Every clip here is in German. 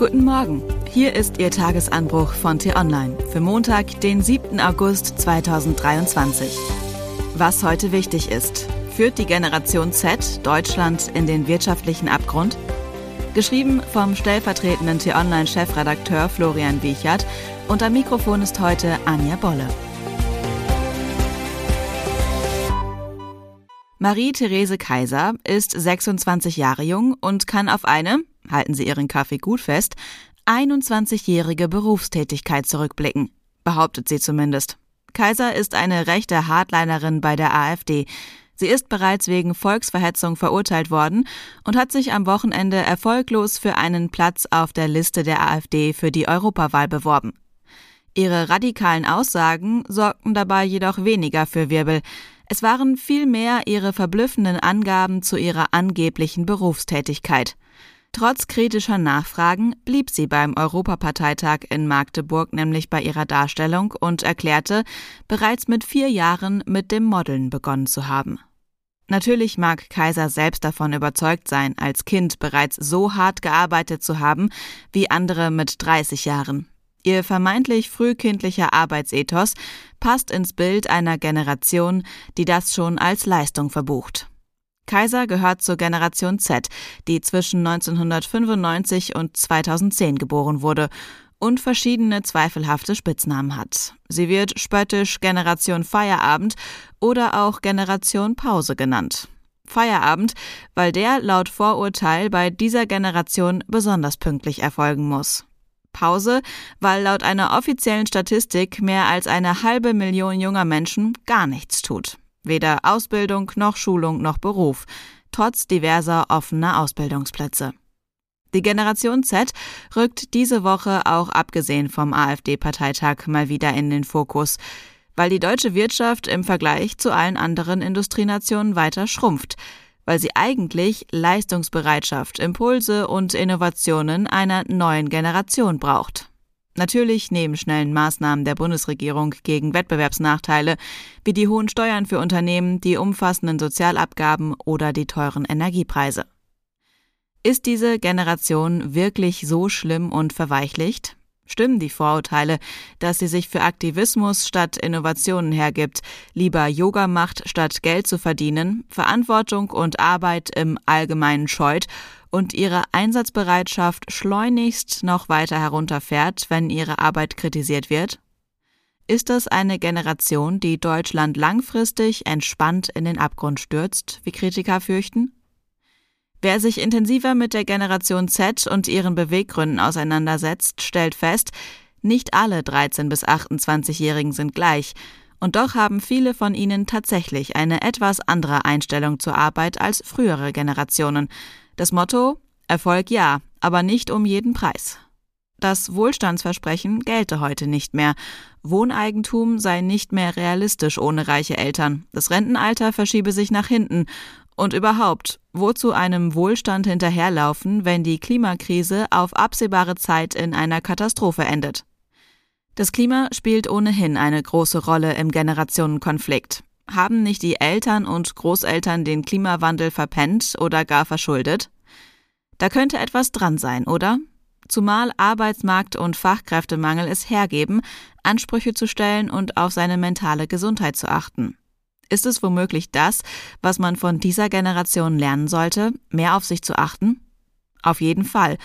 Guten Morgen. Hier ist Ihr Tagesanbruch von T-Online für Montag, den 7. August 2023. Was heute wichtig ist. Führt die Generation Z Deutschland in den wirtschaftlichen Abgrund? Geschrieben vom stellvertretenden T-Online-Chefredakteur Florian Wiechert und am Mikrofon ist heute Anja Bolle. Marie-Therese Kaiser ist 26 Jahre jung und kann auf eine, halten Sie Ihren Kaffee gut fest, 21-jährige Berufstätigkeit zurückblicken, behauptet sie zumindest. Kaiser ist eine rechte Hardlinerin bei der AfD. Sie ist bereits wegen Volksverhetzung verurteilt worden und hat sich am Wochenende erfolglos für einen Platz auf der Liste der AfD für die Europawahl beworben. Ihre radikalen Aussagen sorgten dabei jedoch weniger für Wirbel. Es waren vielmehr ihre verblüffenden Angaben zu ihrer angeblichen Berufstätigkeit. Trotz kritischer Nachfragen blieb sie beim Europaparteitag in Magdeburg nämlich bei ihrer Darstellung und erklärte, bereits mit vier Jahren mit dem Modeln begonnen zu haben. Natürlich mag Kaiser selbst davon überzeugt sein, als Kind bereits so hart gearbeitet zu haben wie andere mit 30 Jahren. Ihr vermeintlich frühkindlicher Arbeitsethos passt ins Bild einer Generation, die das schon als Leistung verbucht. Kaiser gehört zur Generation Z, die zwischen 1995 und 2010 geboren wurde und verschiedene zweifelhafte Spitznamen hat. Sie wird spöttisch Generation Feierabend oder auch Generation Pause genannt. Feierabend, weil der laut Vorurteil bei dieser Generation besonders pünktlich erfolgen muss. Pause, weil laut einer offiziellen Statistik mehr als eine halbe Million junger Menschen gar nichts tut. Weder Ausbildung noch Schulung noch Beruf, trotz diverser offener Ausbildungsplätze. Die Generation Z rückt diese Woche auch abgesehen vom AfD-Parteitag mal wieder in den Fokus, weil die deutsche Wirtschaft im Vergleich zu allen anderen Industrienationen weiter schrumpft, weil sie eigentlich Leistungsbereitschaft, Impulse und Innovationen einer neuen Generation braucht. Natürlich neben schnellen Maßnahmen der Bundesregierung gegen Wettbewerbsnachteile wie die hohen Steuern für Unternehmen, die umfassenden Sozialabgaben oder die teuren Energiepreise. Ist diese Generation wirklich so schlimm und verweichlicht? Stimmen die Vorurteile, dass sie sich für Aktivismus statt Innovationen hergibt, lieber Yoga macht, statt Geld zu verdienen, Verantwortung und Arbeit im Allgemeinen scheut und ihre Einsatzbereitschaft schleunigst noch weiter herunterfährt, wenn ihre Arbeit kritisiert wird? Ist das eine Generation, die Deutschland langfristig entspannt in den Abgrund stürzt, wie Kritiker fürchten? Wer sich intensiver mit der Generation Z und ihren Beweggründen auseinandersetzt, stellt fest, nicht alle 13 bis 28-Jährigen sind gleich, und doch haben viele von ihnen tatsächlich eine etwas andere Einstellung zur Arbeit als frühere Generationen, das Motto Erfolg ja, aber nicht um jeden Preis. Das Wohlstandsversprechen gelte heute nicht mehr. Wohneigentum sei nicht mehr realistisch ohne reiche Eltern. Das Rentenalter verschiebe sich nach hinten. Und überhaupt, wozu einem Wohlstand hinterherlaufen, wenn die Klimakrise auf absehbare Zeit in einer Katastrophe endet? Das Klima spielt ohnehin eine große Rolle im Generationenkonflikt. Haben nicht die Eltern und Großeltern den Klimawandel verpennt oder gar verschuldet? Da könnte etwas dran sein, oder? Zumal Arbeitsmarkt und Fachkräftemangel es hergeben, Ansprüche zu stellen und auf seine mentale Gesundheit zu achten. Ist es womöglich das, was man von dieser Generation lernen sollte, mehr auf sich zu achten? Auf jeden Fall.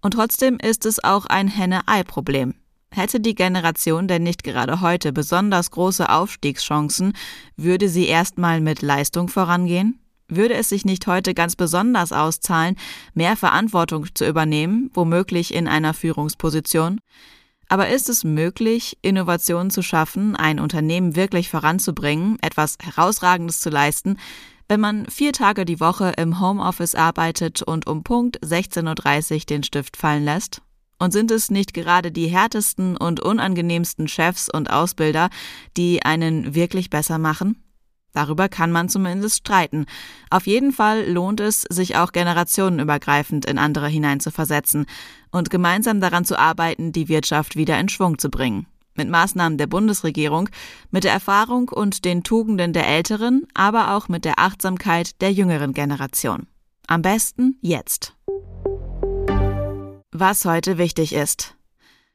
Und trotzdem ist es auch ein Henne-Ei-Problem. Hätte die Generation denn nicht gerade heute besonders große Aufstiegschancen, würde sie erstmal mit Leistung vorangehen? Würde es sich nicht heute ganz besonders auszahlen, mehr Verantwortung zu übernehmen, womöglich in einer Führungsposition? Aber ist es möglich, Innovationen zu schaffen, ein Unternehmen wirklich voranzubringen, etwas Herausragendes zu leisten, wenn man vier Tage die Woche im Homeoffice arbeitet und um Punkt 16.30 Uhr den Stift fallen lässt? Und sind es nicht gerade die härtesten und unangenehmsten Chefs und Ausbilder, die einen wirklich besser machen? Darüber kann man zumindest streiten. Auf jeden Fall lohnt es, sich auch generationenübergreifend in andere hineinzuversetzen und gemeinsam daran zu arbeiten, die Wirtschaft wieder in Schwung zu bringen. Mit Maßnahmen der Bundesregierung, mit der Erfahrung und den Tugenden der älteren, aber auch mit der Achtsamkeit der jüngeren Generation. Am besten jetzt. Was heute wichtig ist.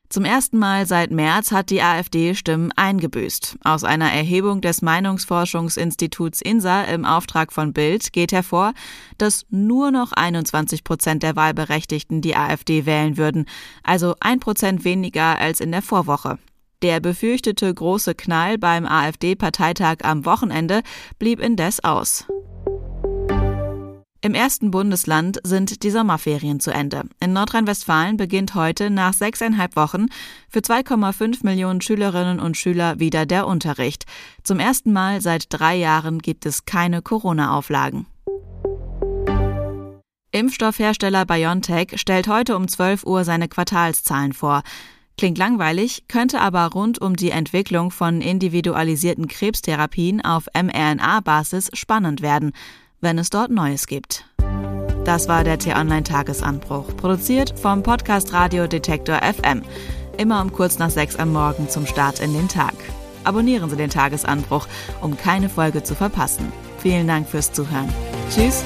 Zum ersten Mal seit März hat die AfD Stimmen eingebüßt. Aus einer Erhebung des Meinungsforschungsinstituts INSA im Auftrag von Bild geht hervor, dass nur noch 21 Prozent der Wahlberechtigten die AfD wählen würden, also ein Prozent weniger als in der Vorwoche. Der befürchtete große Knall beim AfD-Parteitag am Wochenende blieb indes aus. Im ersten Bundesland sind die Sommerferien zu Ende. In Nordrhein-Westfalen beginnt heute nach sechseinhalb Wochen für 2,5 Millionen Schülerinnen und Schüler wieder der Unterricht. Zum ersten Mal seit drei Jahren gibt es keine Corona-Auflagen. Impfstoffhersteller BioNTech stellt heute um 12 Uhr seine Quartalszahlen vor. Klingt langweilig, könnte aber rund um die Entwicklung von individualisierten Krebstherapien auf mRNA-Basis spannend werden wenn es dort Neues gibt. Das war der T-Online-Tagesanbruch, produziert vom Podcast Radio Detektor FM. Immer um kurz nach sechs am Morgen zum Start in den Tag. Abonnieren Sie den Tagesanbruch, um keine Folge zu verpassen. Vielen Dank fürs Zuhören. Tschüss